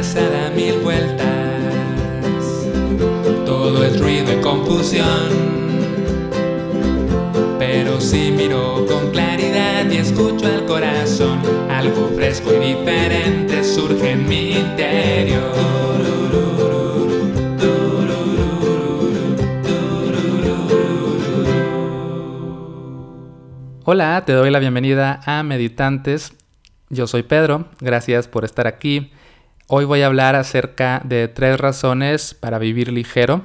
cabeza da mil vueltas. Todo es ruido y confusión. Pero si miro con claridad y escucho al corazón, algo fresco y diferente surge en mi interior. Hola, te doy la bienvenida a Meditantes. Yo soy Pedro, gracias por estar aquí. Hoy voy a hablar acerca de tres razones para vivir ligero.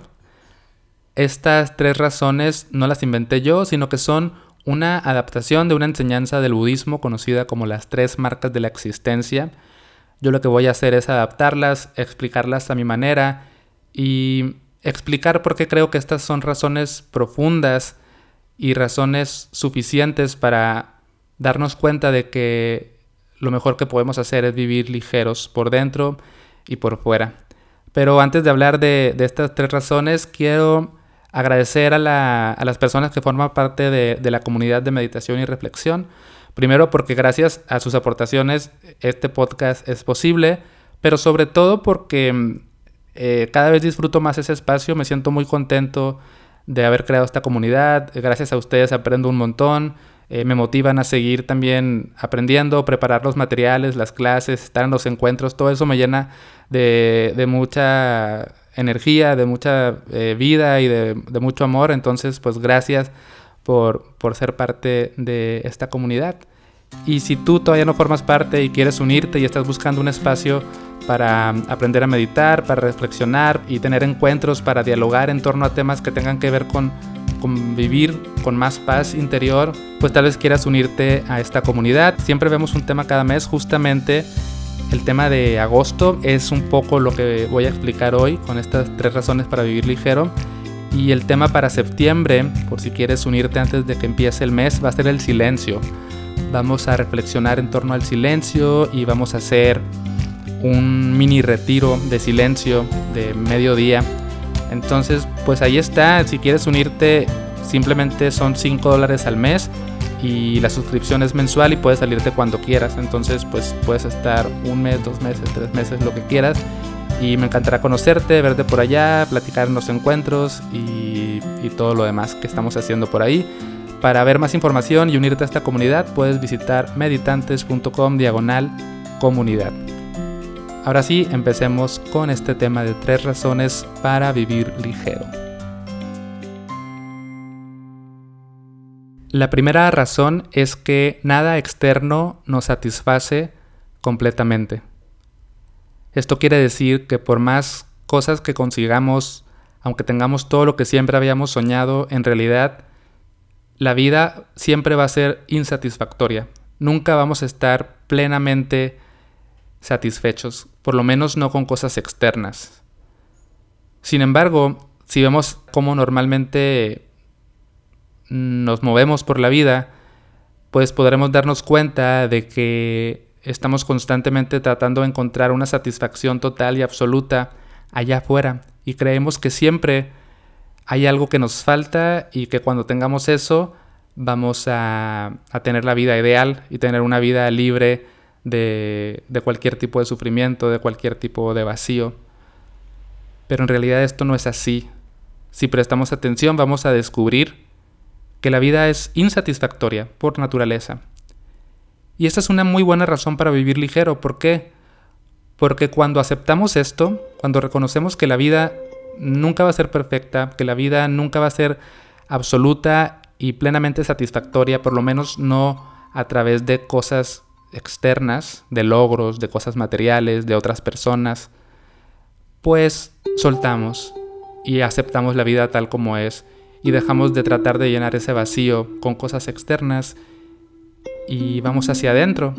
Estas tres razones no las inventé yo, sino que son una adaptación de una enseñanza del budismo conocida como las tres marcas de la existencia. Yo lo que voy a hacer es adaptarlas, explicarlas a mi manera y explicar por qué creo que estas son razones profundas y razones suficientes para darnos cuenta de que lo mejor que podemos hacer es vivir ligeros por dentro y por fuera. Pero antes de hablar de, estas tres razones, quiero agradecer a, las personas que forman parte de, la comunidad de meditación y reflexión. Primero porque gracias a sus aportaciones este podcast es posible, pero sobre todo porque eh, cada vez disfruto más ese espacio, me siento muy contento de haber creado esta comunidad. Gracias a ustedes aprendo un montón. Eh, me motivan a seguir también aprendiendo, preparar los materiales, las clases, estar en los encuentros. Todo eso me llena de, mucha energía, de mucha eh, vida y de, mucho amor. Entonces, pues gracias por, por ser parte de esta comunidad. Y si tú todavía no formas parte y quieres unirte y estás buscando un espacio para aprender a meditar, para reflexionar y tener encuentros para dialogar en torno a temas que tengan que ver con, con vivir con más paz interior, pues tal vez quieras unirte a esta comunidad. Siempre vemos un tema cada mes, justamente el tema de agosto es un poco lo que voy a explicar hoy con estas tres razones para vivir ligero. Y el tema para septiembre, por si quieres unirte antes de que empiece el mes, va a ser el silencio. Vamos a reflexionar en torno al silencio y vamos a hacer un mini retiro de silencio de mediodía. Entonces, pues ahí está. Si quieres unirte, simplemente son 5 dólares al mes y la suscripción es mensual y puedes salirte cuando quieras. Entonces, pues puedes estar un mes, dos meses, tres meses, lo que quieras. Y me encantará conocerte, verte por allá, platicar en los encuentros y, y todo lo demás que estamos haciendo por ahí. Para ver más información y unirte a esta comunidad, puedes visitar meditantes.com diagonal comunidad. Ahora sí, empecemos con este tema de tres razones para vivir ligero. La primera razón es que nada externo nos satisface completamente. Esto quiere decir que por más cosas que consigamos, aunque tengamos todo lo que siempre habíamos soñado, en realidad la vida siempre va a ser insatisfactoria. Nunca vamos a estar plenamente satisfechos, por lo menos no con cosas externas. Sin embargo, si vemos cómo normalmente nos movemos por la vida, pues podremos darnos cuenta de que estamos constantemente tratando de encontrar una satisfacción total y absoluta allá afuera y creemos que siempre hay algo que nos falta y que cuando tengamos eso vamos a, a tener la vida ideal y tener una vida libre de, cualquier tipo de sufrimiento, de cualquier tipo de vacío. Pero en realidad esto no es así. Si prestamos atención vamos a descubrir que la vida es insatisfactoria por naturaleza. Y esta es una muy buena razón para vivir ligero. ¿Por qué? Porque cuando aceptamos esto, cuando reconocemos que la vida nunca va a ser perfecta, que la vida nunca va a ser absoluta y plenamente satisfactoria, por lo menos no a través de cosas externas, de logros, de cosas materiales, de otras personas, pues soltamos y aceptamos la vida tal como es y dejamos de tratar de llenar ese vacío con cosas externas y vamos hacia adentro.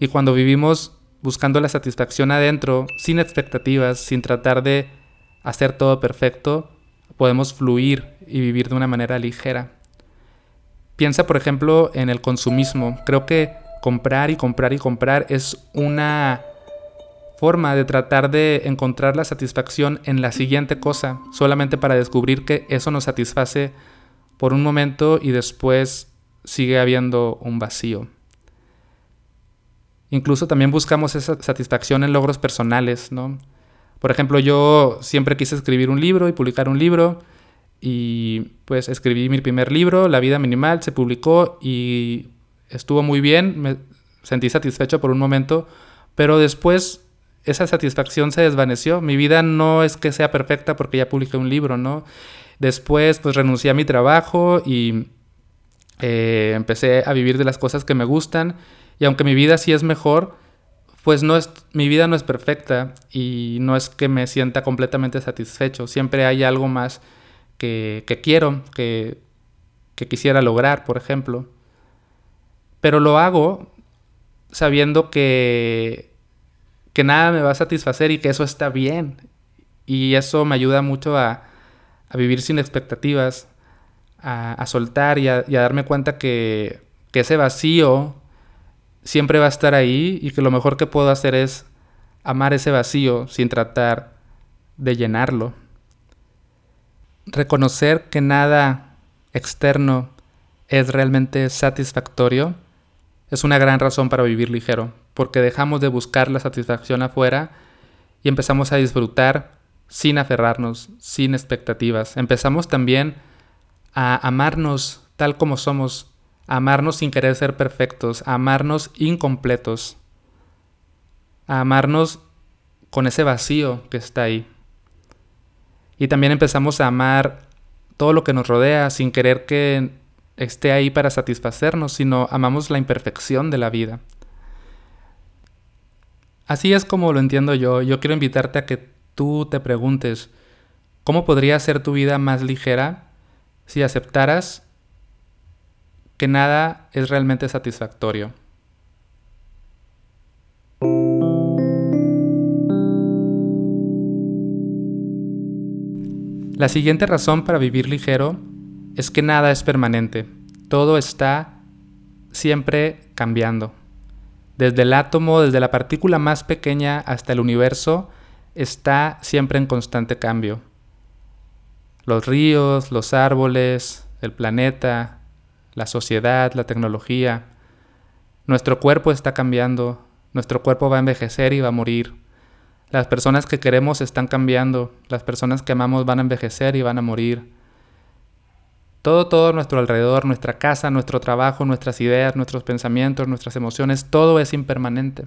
Y cuando vivimos buscando la satisfacción adentro, sin expectativas, sin tratar de hacer todo perfecto, podemos fluir y vivir de una manera ligera. Piensa, por ejemplo, en el consumismo. Creo que comprar y comprar y comprar es una forma de tratar de encontrar la satisfacción en la siguiente cosa, solamente para descubrir que eso nos satisface por un momento y después sigue habiendo un vacío. Incluso también buscamos esa satisfacción en logros personales, ¿no? Por ejemplo, yo siempre quise escribir un libro y publicar un libro y pues escribí mi primer libro, La vida minimal, se publicó y estuvo muy bien, me sentí satisfecho por un momento, pero después esa satisfacción se desvaneció. Mi vida no es que sea perfecta porque ya publiqué un libro, ¿no? Después pues renuncié a mi trabajo y eh, empecé a vivir de las cosas que me gustan y aunque mi vida sí es mejor, pues no es, mi vida no es perfecta y no es que me sienta completamente satisfecho. Siempre hay algo más que, quiero, que, que quisiera lograr, por ejemplo. Pero lo hago sabiendo que, que nada me va a satisfacer y que eso está bien. Y eso me ayuda mucho a, a vivir sin expectativas, a, soltar y a, darme cuenta que, que ese vacío siempre va a estar ahí y que lo mejor que puedo hacer es amar ese vacío sin tratar de llenarlo. Reconocer que nada externo es realmente satisfactorio es una gran razón para vivir ligero, porque dejamos de buscar la satisfacción afuera y empezamos a disfrutar sin aferrarnos, sin expectativas. Empezamos también a amarnos tal como somos, a amarnos sin querer ser perfectos, a amarnos incompletos, a amarnos con ese vacío que está ahí. Y también empezamos a amar todo lo que nos rodea sin querer que esté ahí para satisfacernos, sino amamos la imperfección de la vida. Así es como lo entiendo yo. Yo quiero invitarte a que tú te preguntes, ¿cómo podría ser tu vida más ligera si aceptaras que nada es realmente satisfactorio. La siguiente razón para vivir ligero es que nada es permanente, todo está siempre cambiando. Desde el átomo, desde la partícula más pequeña hasta el universo, está siempre en constante cambio los ríos, los árboles, el planeta, la sociedad, la tecnología. Nuestro cuerpo está cambiando, nuestro cuerpo va a envejecer y va a morir. Las personas que queremos están cambiando, las personas que amamos van a envejecer y van a morir. Todo, todo nuestro alrededor, nuestra casa, nuestro trabajo, nuestras ideas, nuestros pensamientos, nuestras emociones, todo es impermanente.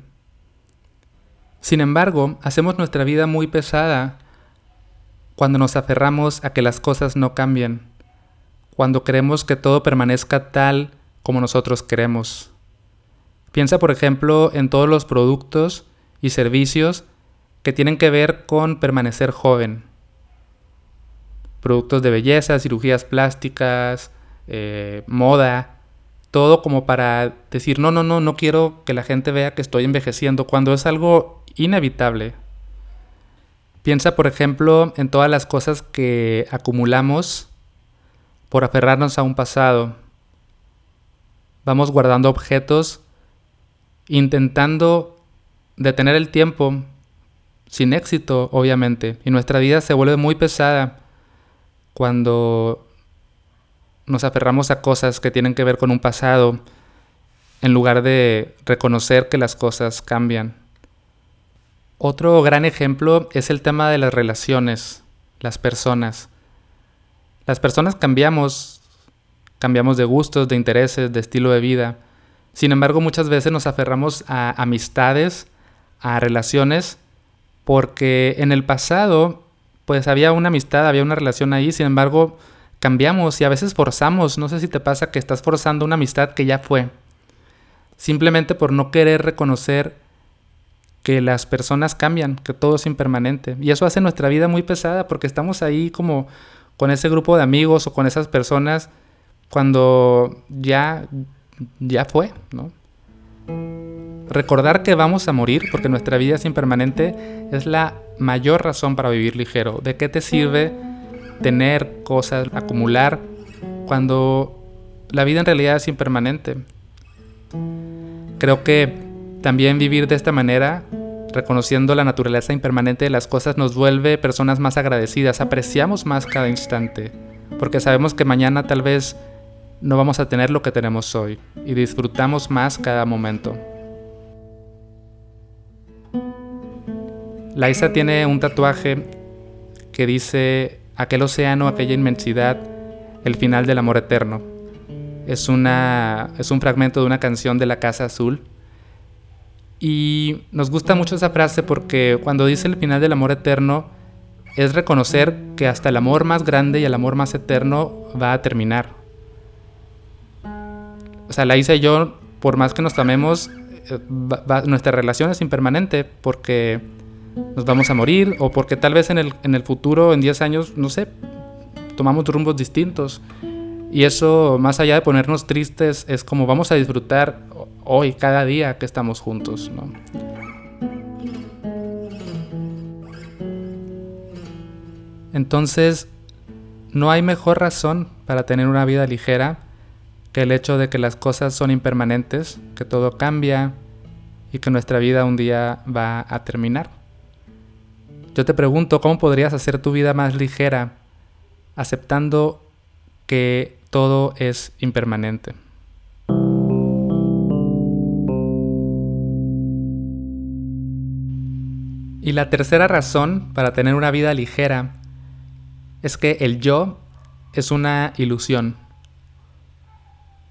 Sin embargo, hacemos nuestra vida muy pesada cuando nos aferramos a que las cosas no cambien, cuando queremos que todo permanezca tal como nosotros queremos. Piensa, por ejemplo, en todos los productos y servicios que tienen que ver con permanecer joven. Productos de belleza, cirugías plásticas, eh, moda, todo como para decir, no, no, no, no quiero que la gente vea que estoy envejeciendo, cuando es algo inevitable. Piensa, por ejemplo, en todas las cosas que acumulamos por aferrarnos a un pasado. Vamos guardando objetos intentando detener el tiempo sin éxito, obviamente. Y nuestra vida se vuelve muy pesada cuando nos aferramos a cosas que tienen que ver con un pasado en lugar de reconocer que las cosas cambian. Otro gran ejemplo es el tema de las relaciones, las personas. Las personas cambiamos, cambiamos de gustos, de intereses, de estilo de vida. Sin embargo, muchas veces nos aferramos a amistades, a relaciones, porque en el pasado, pues había una amistad, había una relación ahí, sin embargo, cambiamos y a veces forzamos. No sé si te pasa que estás forzando una amistad que ya fue, simplemente por no querer reconocer que las personas cambian, que todo es impermanente. Y eso hace nuestra vida muy pesada porque estamos ahí como con ese grupo de amigos o con esas personas cuando ya, ya fue, ¿no? Recordar que vamos a morir porque nuestra vida es impermanente es la mayor razón para vivir ligero. ¿De qué te sirve tener cosas, acumular, cuando la vida en realidad es impermanente? Creo que también vivir de esta manera, reconociendo la naturaleza impermanente de las cosas, nos vuelve personas más agradecidas, apreciamos más cada instante, porque sabemos que mañana tal vez no vamos a tener lo que tenemos hoy y disfrutamos más cada momento. Laisa tiene un tatuaje que dice aquel océano, aquella inmensidad, el final del amor eterno. Es, una, es un fragmento de una canción de la Casa Azul. Y nos gusta mucho esa frase porque cuando dice el final del amor eterno, es reconocer que hasta el amor más grande y el amor más eterno va a terminar. O sea, Laisa y yo, por más que nos amemos, eh, nuestra relación es impermanente porque nos vamos a morir o porque tal vez en el, en el futuro, en 10 años, no sé, tomamos rumbos distintos. Y eso, más allá de ponernos tristes, es como vamos a disfrutar hoy, cada día que estamos juntos. ¿no? Entonces, no hay mejor razón para tener una vida ligera que el hecho de que las cosas son impermanentes, que todo cambia y que nuestra vida un día va a terminar. Yo te pregunto, ¿cómo podrías hacer tu vida más ligera aceptando que todo es impermanente? Y la tercera razón para tener una vida ligera es que el yo es una ilusión.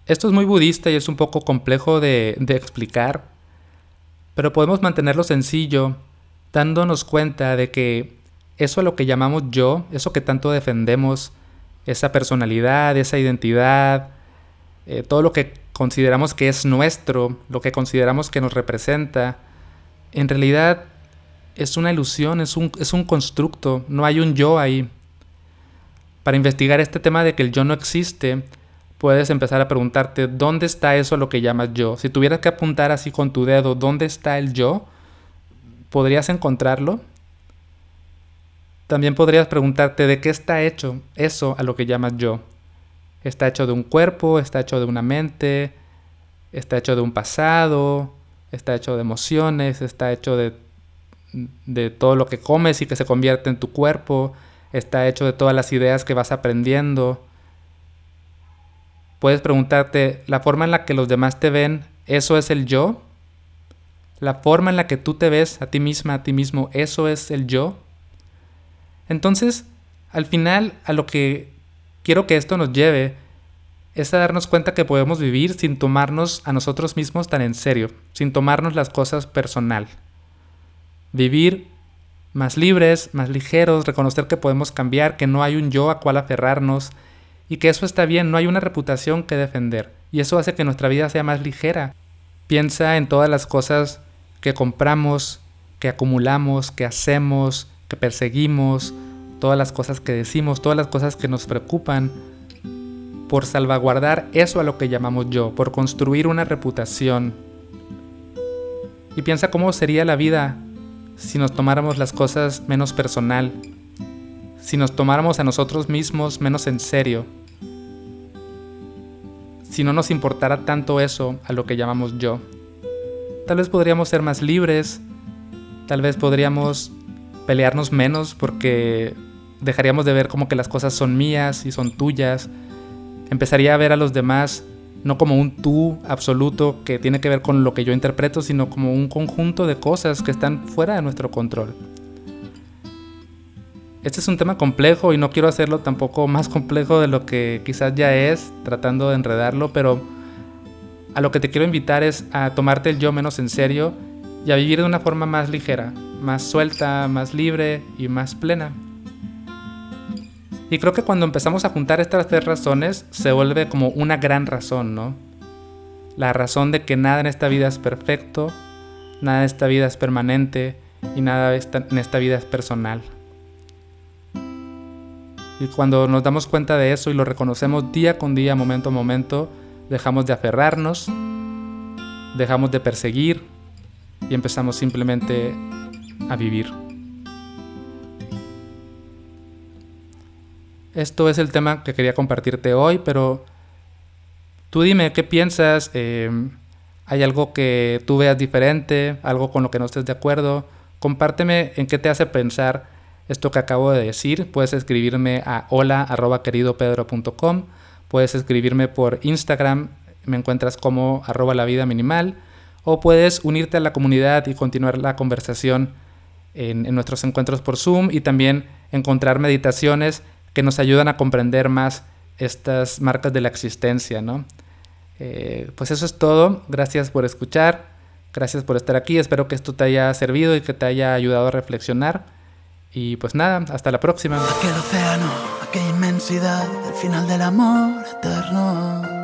Esto es muy budista y es un poco complejo de, explicar, pero podemos mantenerlo sencillo dándonos cuenta de que eso a lo que llamamos yo, eso que tanto defendemos, esa personalidad, esa identidad, eh, todo lo que consideramos que es nuestro, lo que consideramos que nos representa, en realidad es una ilusión, es un, es un constructo, no hay un yo ahí. Para investigar este tema de que el yo no existe, puedes empezar a preguntarte, ¿dónde está eso lo que llamas yo? Si tuvieras que apuntar así con tu dedo, ¿dónde está el yo? ¿Podrías encontrarlo? También podrías preguntarte de qué está hecho eso a lo que llamas yo. ¿Está hecho de un cuerpo? ¿Está hecho de una mente? ¿Está hecho de un pasado? ¿Está hecho de emociones? ¿Está hecho de, de todo lo que comes y que se convierte en tu cuerpo? ¿Está hecho de todas las ideas que vas aprendiendo? Puedes preguntarte, ¿la forma en la que los demás te ven, eso es el yo? la forma en la que tú te ves a ti misma, a ti mismo, eso es el yo. Entonces, al final, a lo que quiero que esto nos lleve es a darnos cuenta que podemos vivir sin tomarnos a nosotros mismos tan en serio, sin tomarnos las cosas personal. Vivir más libres, más ligeros, reconocer que podemos cambiar, que no hay un yo a cual aferrarnos y que eso está bien, no hay una reputación que defender. Y eso hace que nuestra vida sea más ligera. Piensa en todas las cosas que compramos, que acumulamos, que hacemos, que perseguimos, todas las cosas que decimos, todas las cosas que nos preocupan, por salvaguardar eso a lo que llamamos yo, por construir una reputación. Y piensa cómo sería la vida si nos tomáramos las cosas menos personal, si nos tomáramos a nosotros mismos menos en serio, si no nos importara tanto eso a lo que llamamos yo. Tal vez podríamos ser más libres, tal vez podríamos pelearnos menos porque dejaríamos de ver como que las cosas son mías y son tuyas. Empezaría a ver a los demás no como un tú absoluto que tiene que ver con lo que yo interpreto, sino como un conjunto de cosas que están fuera de nuestro control. Este es un tema complejo y no quiero hacerlo tampoco más complejo de lo que quizás ya es, tratando de enredarlo, pero a lo que te quiero invitar es a tomarte el yo menos en serio y a vivir de una forma más ligera, más suelta, más libre y más plena. Y creo que cuando empezamos a juntar estas tres razones se vuelve como una gran razón, ¿no? La razón de que nada en esta vida es perfecto, nada en esta vida es permanente y nada en esta vida es personal. Y cuando nos damos cuenta de eso y lo reconocemos día con día, momento a momento, dejamos de aferrarnos, dejamos de perseguir y empezamos simplemente a vivir. Esto es el tema que quería compartirte hoy, pero tú dime qué piensas. Em, ¿Hay algo que tú veas diferente? ¿Algo con lo que no estés de acuerdo? Compárteme en qué te hace pensar esto que acabo de decir. Puedes escribirme a hola.queridopedro.com Puedes escribirme por Instagram, me encuentras como arroba la vida minimal, o puedes unirte a la comunidad y continuar la conversación en, nuestros encuentros por Zoom y también encontrar meditaciones que nos ayudan a comprender más estas marcas de la existencia, ¿no? Eh, pues eso es todo. Gracias por escuchar. Gracias por estar aquí. Espero que esto te haya servido y que te haya ayudado a reflexionar. Y pues nada, hasta la próxima. Aquel océano, aquella inmensidad, el final del amor eterno.